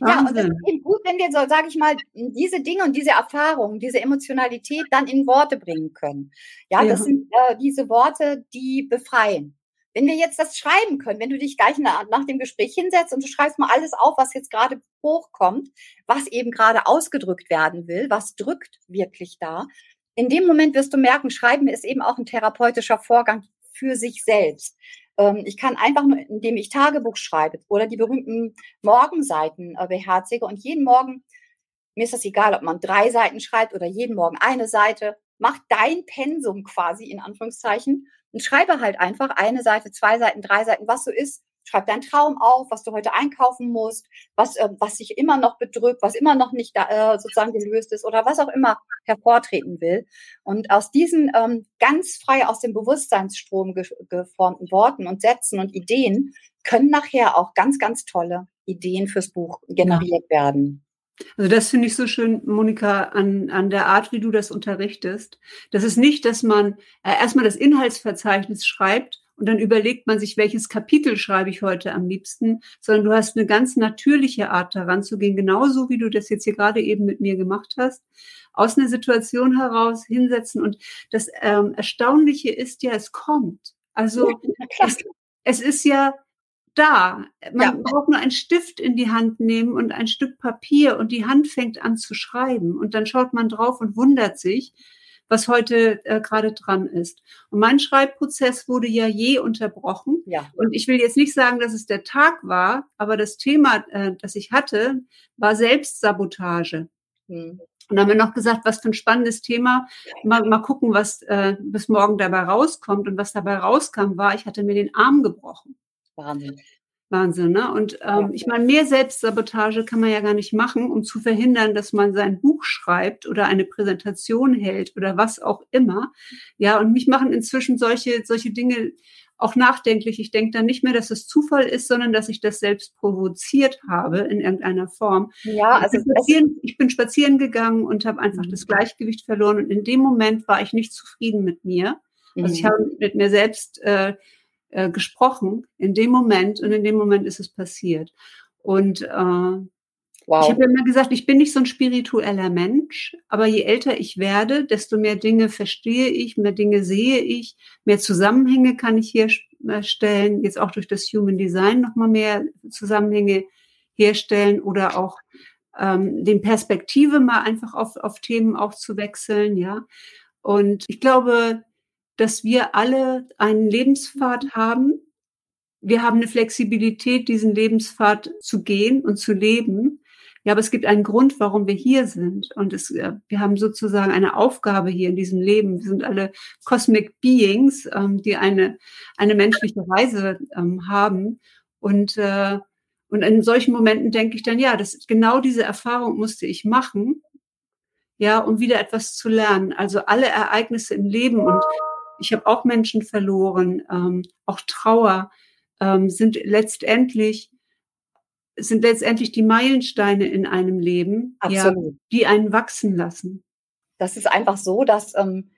B: Ja, und es ist eben gut, wenn wir so, sage ich mal, diese Dinge und diese Erfahrungen, diese Emotionalität dann in Worte bringen können. Ja, ja. das sind äh, diese Worte, die befreien. Wenn wir jetzt das schreiben können, wenn du dich gleich nach, nach dem Gespräch hinsetzt und du schreibst mal alles auf, was jetzt gerade hochkommt, was eben gerade ausgedrückt werden will, was drückt wirklich da, in dem Moment wirst du merken, Schreiben ist eben auch ein therapeutischer Vorgang für sich selbst. Ähm, ich kann einfach nur, indem ich Tagebuch schreibe oder die berühmten Morgenseiten äh, beherzige und jeden Morgen, mir ist das egal, ob man drei Seiten schreibt oder jeden Morgen eine Seite, mach dein Pensum quasi in Anführungszeichen und schreibe halt einfach eine Seite, zwei Seiten, drei Seiten, was so ist, Schreib deinen Traum auf, was du heute einkaufen musst, was, äh, was sich immer noch bedrückt, was immer noch nicht da, äh, sozusagen gelöst ist oder was auch immer hervortreten will. Und aus diesen ähm, ganz frei aus dem Bewusstseinsstrom ge geformten Worten und Sätzen und Ideen können nachher auch ganz, ganz tolle Ideen fürs Buch generiert ja. werden.
A: Also das finde ich so schön, Monika, an, an der Art, wie du das unterrichtest. Das ist nicht, dass man äh, erstmal das Inhaltsverzeichnis schreibt und dann überlegt man sich, welches Kapitel schreibe ich heute am liebsten, sondern du hast eine ganz natürliche Art daran zu gehen, genauso wie du das jetzt hier gerade eben mit mir gemacht hast, aus einer Situation heraus hinsetzen. Und das ähm, Erstaunliche ist ja, es kommt. Also ja, es, es ist ja, da. Man ja. braucht nur einen Stift in die Hand nehmen und ein Stück Papier und die Hand fängt an zu schreiben. Und dann schaut man drauf und wundert sich, was heute äh, gerade dran ist. Und mein Schreibprozess wurde ja je unterbrochen. Ja. Und ich will jetzt nicht sagen, dass es der Tag war, aber das Thema, äh, das ich hatte, war Selbstsabotage. Hm. Und dann haben wir noch gesagt, was für ein spannendes Thema. Mal, mal gucken, was äh, bis morgen dabei rauskommt. Und was dabei rauskam, war, ich hatte mir den Arm gebrochen. Wahnsinn. Wahnsinn, ne? Und ähm, ich meine, mehr Selbstsabotage kann man ja gar nicht machen, um zu verhindern, dass man sein Buch schreibt oder eine Präsentation hält oder was auch immer. Ja, und mich machen inzwischen solche, solche Dinge auch nachdenklich. Ich denke dann nicht mehr, dass es Zufall ist, sondern dass ich das selbst provoziert habe in irgendeiner Form. Ja, also ich bin spazieren, ich bin spazieren gegangen und habe einfach mhm. das Gleichgewicht verloren. Und in dem Moment war ich nicht zufrieden mit mir. Also ich mhm. habe mit mir selbst äh, äh, gesprochen in dem Moment und in dem Moment ist es passiert. Und äh, wow. ich habe immer gesagt, ich bin nicht so ein spiritueller Mensch, aber je älter ich werde, desto mehr Dinge verstehe ich, mehr Dinge sehe ich, mehr Zusammenhänge kann ich herstellen, jetzt auch durch das Human Design nochmal mehr Zusammenhänge herstellen oder auch ähm, den Perspektive mal einfach auf, auf Themen auch zu wechseln, ja. Und ich glaube, dass wir alle einen Lebenspfad haben. Wir haben eine Flexibilität, diesen Lebenspfad zu gehen und zu leben. Ja, aber es gibt einen Grund, warum wir hier sind. Und es, äh, wir haben sozusagen eine Aufgabe hier in diesem Leben. Wir sind alle Cosmic Beings, ähm, die eine, eine menschliche Reise ähm, haben. Und, äh, und in solchen Momenten denke ich dann, ja, das, genau diese Erfahrung musste ich machen, ja, um wieder etwas zu lernen. Also alle Ereignisse im Leben und ich habe auch Menschen verloren, ähm, auch Trauer ähm, sind letztendlich sind letztendlich die Meilensteine in einem Leben, ja, die einen wachsen lassen.
B: Das ist einfach so, dass ähm,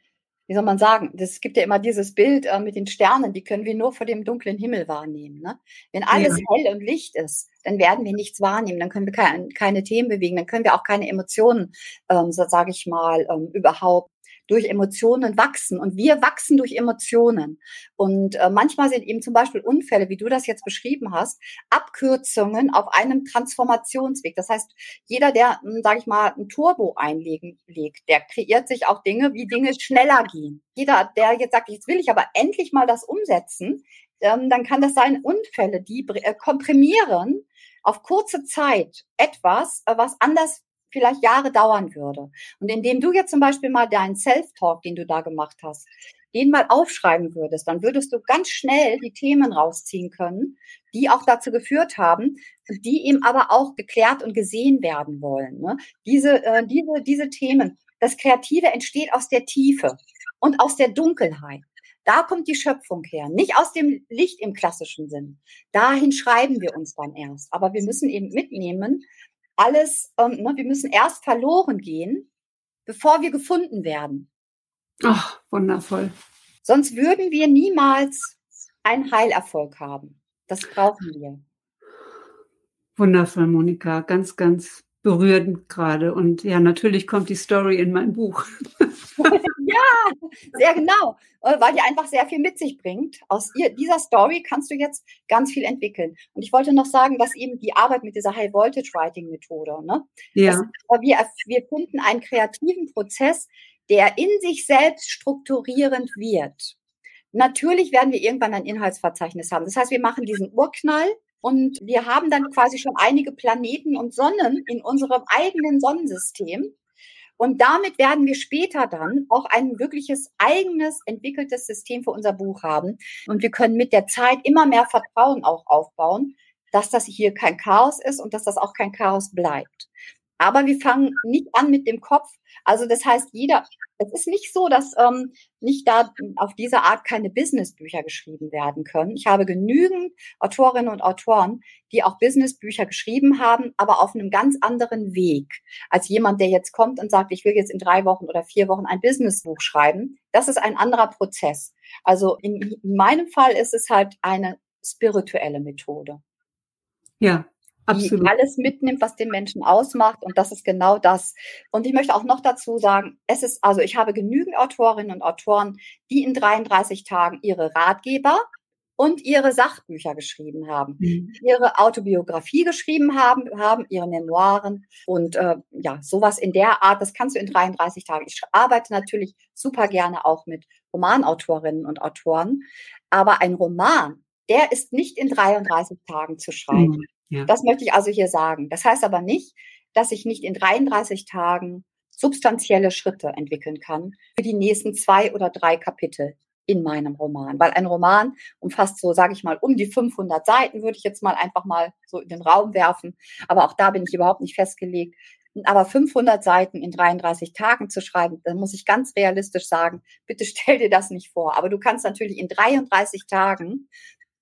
B: wie soll man sagen, es gibt ja immer dieses Bild äh, mit den Sternen, die können wir nur vor dem dunklen Himmel wahrnehmen. Ne? Wenn alles ja. hell und Licht ist, dann werden wir nichts wahrnehmen, dann können wir keine, keine Themen bewegen, dann können wir auch keine Emotionen, ähm, so sage ich mal, ähm, überhaupt durch Emotionen wachsen und wir wachsen durch Emotionen. Und äh, manchmal sind eben zum Beispiel Unfälle, wie du das jetzt beschrieben hast, Abkürzungen auf einem Transformationsweg. Das heißt, jeder, der, hm, sage ich mal, ein Turbo einlegen legt, der kreiert sich auch Dinge, wie Dinge schneller gehen. Jeder, der jetzt sagt, jetzt will ich aber endlich mal das umsetzen, ähm, dann kann das sein Unfälle, die äh, komprimieren auf kurze Zeit etwas, äh, was anders vielleicht Jahre dauern würde. Und indem du jetzt zum Beispiel mal deinen Self-Talk, den du da gemacht hast, den mal aufschreiben würdest, dann würdest du ganz schnell die Themen rausziehen können, die auch dazu geführt haben, die eben aber auch geklärt und gesehen werden wollen. Ne? Diese, äh, diese, diese Themen, das Kreative entsteht aus der Tiefe und aus der Dunkelheit. Da kommt die Schöpfung her, nicht aus dem Licht im klassischen Sinn. Dahin schreiben wir uns dann erst. Aber wir müssen eben mitnehmen, alles, ähm, ne, wir müssen erst verloren gehen, bevor wir gefunden werden.
A: Ach, wundervoll.
B: Sonst würden wir niemals einen Heilerfolg haben. Das brauchen wir.
A: Wundervoll, Monika. Ganz, ganz berührend gerade. Und ja, natürlich kommt die Story in mein Buch.
B: ja, sehr genau, äh, weil die einfach sehr viel mit sich bringt. Aus ihr, dieser Story kannst du jetzt ganz viel entwickeln. Und ich wollte noch sagen, dass eben die Arbeit mit dieser High Voltage Writing Methode, ne? Ja. Das, wir, wir finden einen kreativen Prozess, der in sich selbst strukturierend wird. Natürlich werden wir irgendwann ein Inhaltsverzeichnis haben. Das heißt, wir machen diesen Urknall und wir haben dann quasi schon einige Planeten und Sonnen in unserem eigenen Sonnensystem. Und damit werden wir später dann auch ein wirkliches eigenes entwickeltes System für unser Buch haben. Und wir können mit der Zeit immer mehr Vertrauen auch aufbauen, dass das hier kein Chaos ist und dass das auch kein Chaos bleibt. Aber wir fangen nicht an mit dem Kopf. Also das heißt, jeder, es ist nicht so, dass ähm, nicht da auf diese Art keine Businessbücher geschrieben werden können. Ich habe genügend Autorinnen und Autoren, die auch Businessbücher geschrieben haben, aber auf einem ganz anderen Weg als jemand, der jetzt kommt und sagt, ich will jetzt in drei Wochen oder vier Wochen ein Businessbuch schreiben. Das ist ein anderer Prozess. Also in, in meinem Fall ist es halt eine spirituelle Methode.
A: Ja, Absolut.
B: die alles mitnimmt, was den Menschen ausmacht. Und das ist genau das. Und ich möchte auch noch dazu sagen, es ist, also ich habe genügend Autorinnen und Autoren, die in 33 Tagen ihre Ratgeber und ihre Sachbücher geschrieben haben, mhm. ihre Autobiografie geschrieben haben, haben ihre Memoiren und äh, ja, sowas in der Art, das kannst du in 33 Tagen. Ich arbeite natürlich super gerne auch mit Romanautorinnen und Autoren, aber ein Roman, der ist nicht in 33 Tagen zu schreiben. Mhm. Ja. Das möchte ich also hier sagen. Das heißt aber nicht, dass ich nicht in 33 Tagen substanzielle Schritte entwickeln kann für die nächsten zwei oder drei Kapitel in meinem Roman. Weil ein Roman umfasst so, sage ich mal, um die 500 Seiten, würde ich jetzt mal einfach mal so in den Raum werfen. Aber auch da bin ich überhaupt nicht festgelegt. Aber 500 Seiten in 33 Tagen zu schreiben, dann muss ich ganz realistisch sagen, bitte stell dir das nicht vor. Aber du kannst natürlich in 33 Tagen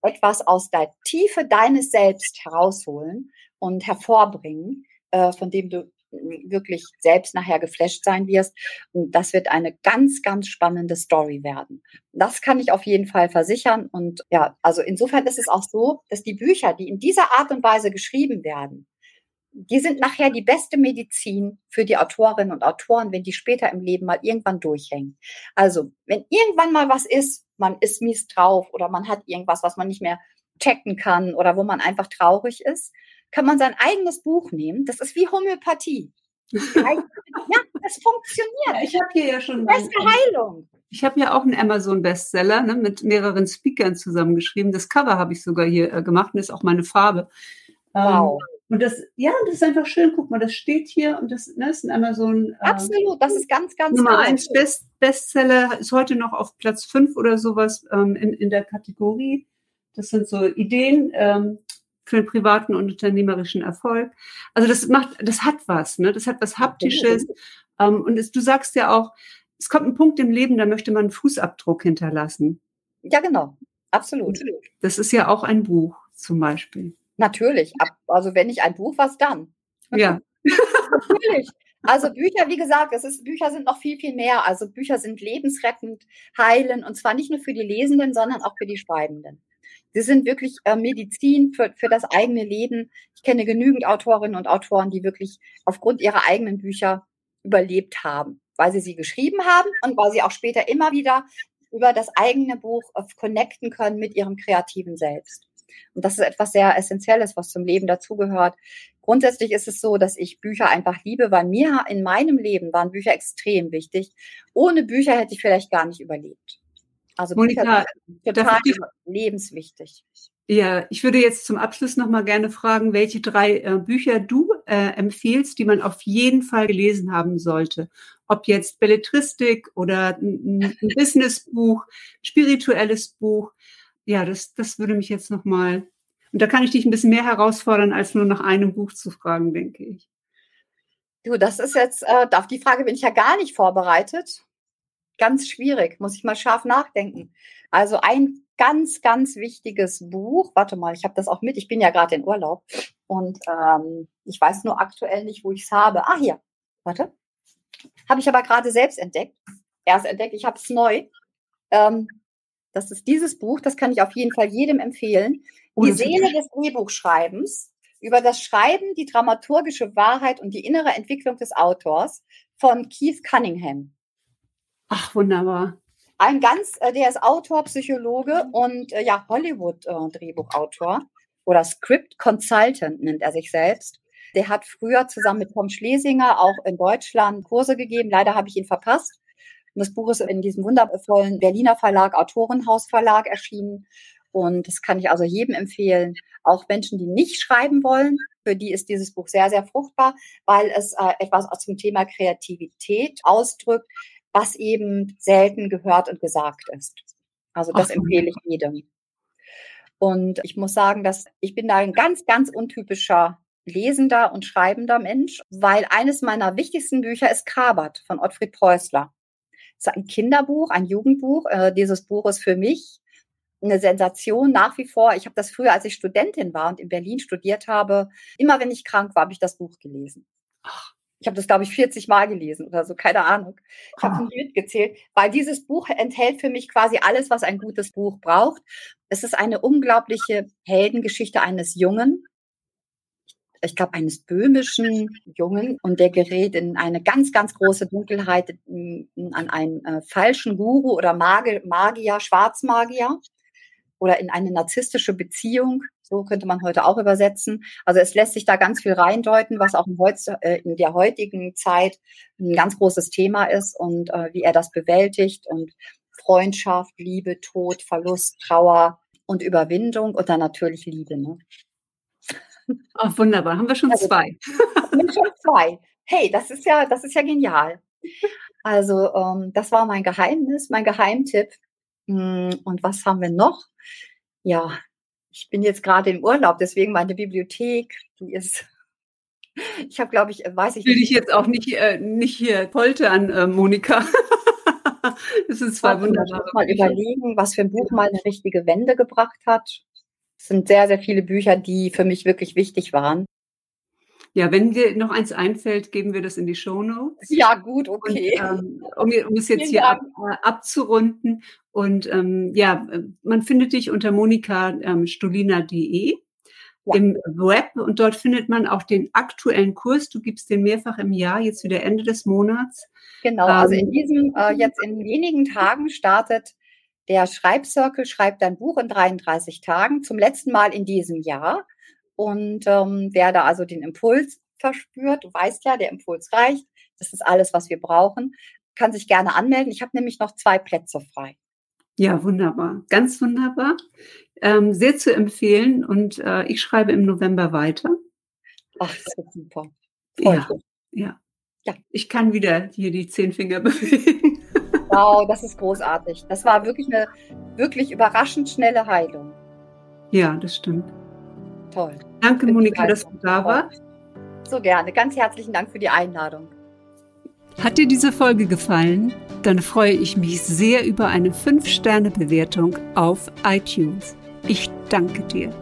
B: etwas aus der Tiefe deines Selbst herausholen und hervorbringen, äh, von dem du wirklich selbst nachher geflasht sein wirst. Und das wird eine ganz, ganz spannende Story werden. Das kann ich auf jeden Fall versichern. Und ja, also insofern ist es auch so, dass die Bücher, die in dieser Art und Weise geschrieben werden, die sind nachher die beste Medizin für die Autorinnen und Autoren, wenn die später im Leben mal irgendwann durchhängen. Also, wenn irgendwann mal was ist, man ist mies drauf oder man hat irgendwas, was man nicht mehr checken kann oder wo man einfach traurig ist, kann man sein eigenes Buch nehmen. Das ist wie Homöopathie. ja, das funktioniert.
A: ich habe hier ja schon
B: beste Heilung.
A: Ich habe ja auch einen Amazon-Bestseller ne, mit mehreren Speakern zusammengeschrieben. Das Cover habe ich sogar hier äh, gemacht und ist auch meine Farbe.
B: Ähm, wow.
A: Ähm, und das, ja, das ist einfach schön. Guck mal, das steht hier und das ne, ist ein Amazon.
B: Äh, Absolut, das ist ganz, ganz
A: Nummer toll. eins Best, Bestseller, ist heute noch auf Platz fünf oder sowas ähm, in, in der Kategorie. Das sind so Ideen ähm, für den privaten und unternehmerischen Erfolg. Also das macht, das hat was, ne? Das hat was Haptisches. Ähm, und es, du sagst ja auch, es kommt ein Punkt im Leben, da möchte man einen Fußabdruck hinterlassen.
B: Ja, genau. Absolut.
A: Das ist ja auch ein Buch zum Beispiel.
B: Natürlich. Also wenn nicht ein Buch, was dann?
A: Ja.
B: Natürlich. Also Bücher, wie gesagt, es ist, Bücher sind noch viel, viel mehr. Also Bücher sind lebensrettend, heilen und zwar nicht nur für die Lesenden, sondern auch für die Schreibenden. Sie sind wirklich äh, Medizin für, für das eigene Leben. Ich kenne genügend Autorinnen und Autoren, die wirklich aufgrund ihrer eigenen Bücher überlebt haben, weil sie sie geschrieben haben und weil sie auch später immer wieder über das eigene Buch äh, connecten können mit ihrem kreativen Selbst. Und das ist etwas sehr Essentielles, was zum Leben dazugehört. Grundsätzlich ist es so, dass ich Bücher einfach liebe, weil mir in meinem Leben waren Bücher extrem wichtig. Ohne Bücher hätte ich vielleicht gar nicht überlebt.
A: Also Monika,
B: Bücher total lebenswichtig.
A: Ja, ich würde jetzt zum Abschluss noch mal gerne fragen, welche drei äh, Bücher du äh, empfiehlst, die man auf jeden Fall gelesen haben sollte. Ob jetzt Belletristik oder ein, ein Businessbuch, spirituelles Buch ja, das, das würde mich jetzt nochmal, und da kann ich dich ein bisschen mehr herausfordern, als nur nach einem Buch zu fragen, denke ich.
B: Du, das ist jetzt, äh, auf die Frage bin ich ja gar nicht vorbereitet. Ganz schwierig, muss ich mal scharf nachdenken. Also ein ganz, ganz wichtiges Buch. Warte mal, ich habe das auch mit. Ich bin ja gerade in Urlaub und ähm, ich weiß nur aktuell nicht, wo ich es habe. Ah, hier. Warte. Habe ich aber gerade selbst entdeckt. Erst entdeckt, ich habe es neu. Ähm, das ist dieses Buch, das kann ich auf jeden Fall jedem empfehlen. Die Seele des Drehbuchschreibens über das Schreiben, die dramaturgische Wahrheit und die innere Entwicklung des Autors von Keith Cunningham.
A: Ach, wunderbar.
B: Ein ganz, äh, der ist Autor, Psychologe und äh, ja, Hollywood-Drehbuchautor äh, oder Script Consultant nennt er sich selbst. Der hat früher zusammen mit Tom Schlesinger auch in Deutschland Kurse gegeben. Leider habe ich ihn verpasst. Und das Buch ist in diesem wundervollen Berliner Verlag, Autorenhaus Verlag erschienen. Und das kann ich also jedem empfehlen, auch Menschen, die nicht schreiben wollen. Für die ist dieses Buch sehr, sehr fruchtbar, weil es äh, etwas zum Thema Kreativität ausdrückt, was eben selten gehört und gesagt ist. Also das Ach, empfehle ich jedem. Und ich muss sagen, dass ich bin da ein ganz, ganz untypischer lesender und schreibender Mensch, weil eines meiner wichtigsten Bücher ist Kabert von Ottfried Preußler. Es ist ein Kinderbuch, ein Jugendbuch. Äh, dieses Buch ist für mich eine Sensation nach wie vor. Ich habe das früher, als ich Studentin war und in Berlin studiert habe, immer wenn ich krank war, habe ich das Buch gelesen. Ich habe das, glaube ich, 40 Mal gelesen oder so, keine Ahnung. Ich habe nicht mitgezählt, weil dieses Buch enthält für mich quasi alles, was ein gutes Buch braucht. Es ist eine unglaubliche Heldengeschichte eines Jungen, ich glaube, eines böhmischen Jungen und der gerät in eine ganz, ganz große Dunkelheit an einen äh, falschen Guru oder Magier, Magier, Schwarzmagier oder in eine narzisstische Beziehung. So könnte man heute auch übersetzen. Also es lässt sich da ganz viel reindeuten, was auch in, heutz, äh, in der heutigen Zeit ein ganz großes Thema ist und äh, wie er das bewältigt und Freundschaft, Liebe, Tod, Verlust, Trauer und Überwindung und dann natürlich Liebe. Ne?
A: Ach, wunderbar. Haben wir schon also, zwei.
B: schon zwei. Hey, das ist ja, das ist ja genial. Also, ähm, das war mein Geheimnis, mein Geheimtipp. Hm, und was haben wir noch? Ja, ich bin jetzt gerade im Urlaub, deswegen meine Bibliothek, die ist ich habe, glaube ich, weiß ich
A: Will nicht. Will ich jetzt auch nicht, äh, nicht hier poltern, äh, Monika.
B: das ist zwar wunderbar. Mal überlegen, was für ein Buch mal eine richtige Wende gebracht hat. Es sind sehr, sehr viele Bücher, die für mich wirklich wichtig waren.
A: Ja, wenn dir noch eins einfällt, geben wir das in die Show Notes.
B: Ja, gut, okay.
A: Und, ähm, um, um, es jetzt hier ab, äh, abzurunden. Und ähm, ja, man findet dich unter monikastolina.de ähm, ja. im Web und dort findet man auch den aktuellen Kurs. Du gibst den mehrfach im Jahr, jetzt wieder Ende des Monats.
B: Genau, also in ähm, diesem, äh, jetzt in wenigen Tagen startet der Schreibcircle schreibt dein Buch in 33 Tagen, zum letzten Mal in diesem Jahr. Und ähm, wer da also den Impuls verspürt, du weißt ja, der Impuls reicht, das ist alles, was wir brauchen, kann sich gerne anmelden. Ich habe nämlich noch zwei Plätze frei.
A: Ja, wunderbar, ganz wunderbar. Ähm, sehr zu empfehlen und äh, ich schreibe im November weiter.
B: Ach, das ist super.
A: Ja, ja, ja. Ich kann wieder hier die zehn Finger bewegen.
B: Wow, das ist großartig. Das war wirklich eine wirklich überraschend schnelle Heilung.
A: Ja, das stimmt.
B: Toll.
A: Danke, Monika, dass du da warst.
B: So gerne. Ganz herzlichen Dank für die Einladung.
A: Hat dir diese Folge gefallen? Dann freue ich mich sehr über eine 5-Sterne-Bewertung auf iTunes. Ich danke dir.